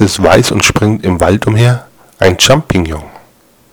Katze ist weiß und springt im Wald umher. Ein Champignon